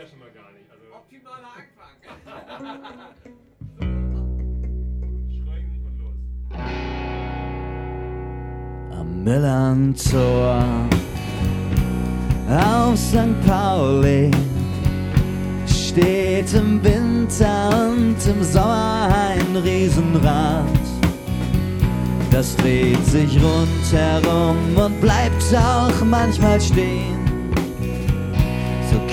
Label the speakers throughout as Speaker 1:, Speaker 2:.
Speaker 1: ja schon mal gar nicht. Also
Speaker 2: Optimaler Anfang.
Speaker 1: Schreien und los.
Speaker 3: am Millantor auf St. Pauli steht im Winter und im Sommer ein Riesenrad. Das dreht sich rundherum und bleibt auch manchmal stehen.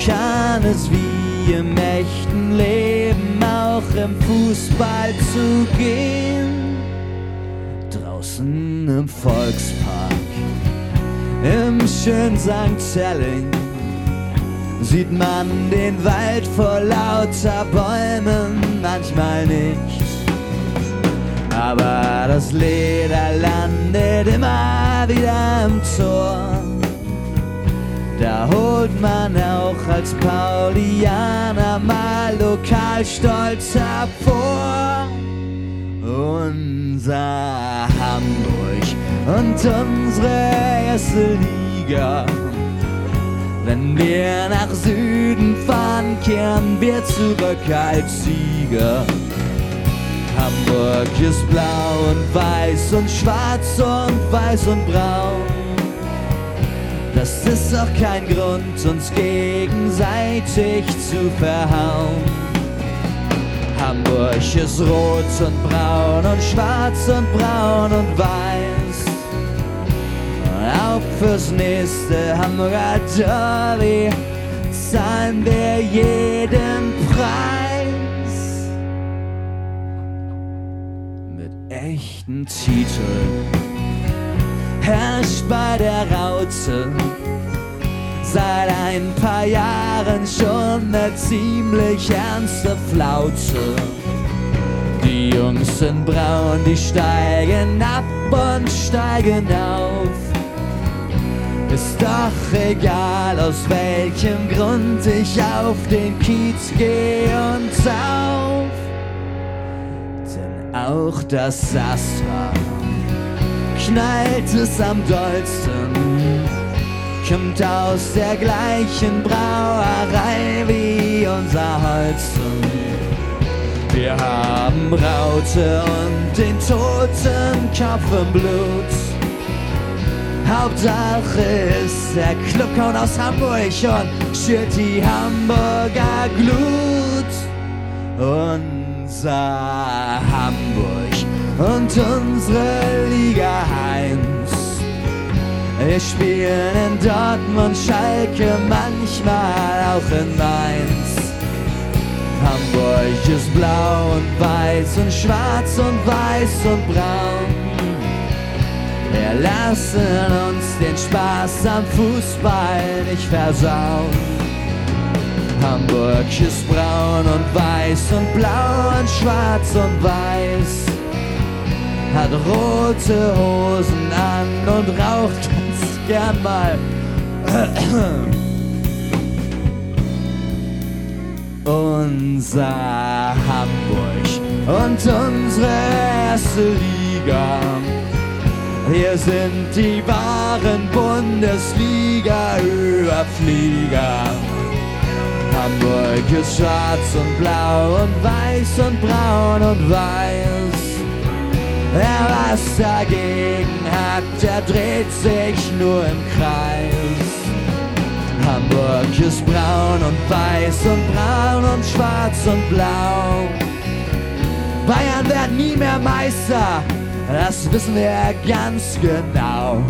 Speaker 3: Kann es wie im echten Leben auch im Fußball zugehen draußen im Volkspark, im schönen St. Telling, sieht man den Wald vor lauter Bäumen manchmal nicht. Aber das Leder landet immer wieder im Tor. Da holt man als Paulianer mal Lokalstolz hervor unser Hamburg und unsere erste Liga. Wenn wir nach Süden fahren, kehren wir zurück als Sieger. Hamburg ist blau und weiß und schwarz und weiß und braun. Das ist auch kein Grund, uns gegenseitig zu verhauen. Hamburg ist rot und braun und schwarz und braun und weiß. Und auch fürs nächste Hamburger Derby zahlen wir jeden Preis. Mit echten Titeln herrscht bei der Raute seit ein paar Jahren schon eine ziemlich ernste Flaute. Die Jungs sind braun, die steigen ab und steigen auf. Ist doch egal, aus welchem Grund ich auf den Kiez gehe und sauf. Denn auch das Astra knallt es am dollsten kommt aus der gleichen Brauerei wie unser Holzen. Wir haben Raute und den toten Kopf im Blut. Hauptsache ist der Clubclown aus Hamburg und schürt die Hamburger Glut. Unser Hamburg und unsere Liga Heinz. Wir spielen in Dortmund, Schalke, manchmal auch in Mainz. Hamburg ist blau und weiß und schwarz und weiß und braun. Wir lassen uns den Spaß am Fußball nicht versauen. Hamburg ist braun und weiß und blau und schwarz und weiß. Hat rote Hosen an und raucht ganz gern mal. Unser Hamburg und unsere erste Liga. Wir sind die wahren Bundesliga-Überflieger. Hamburg ist schwarz und blau und weiß und braun und weiß. Wer was dagegen hat, der dreht sich nur im Kreis. Hamburg ist braun und weiß und braun und schwarz und blau. Bayern werden nie mehr Meister, das wissen wir ganz genau.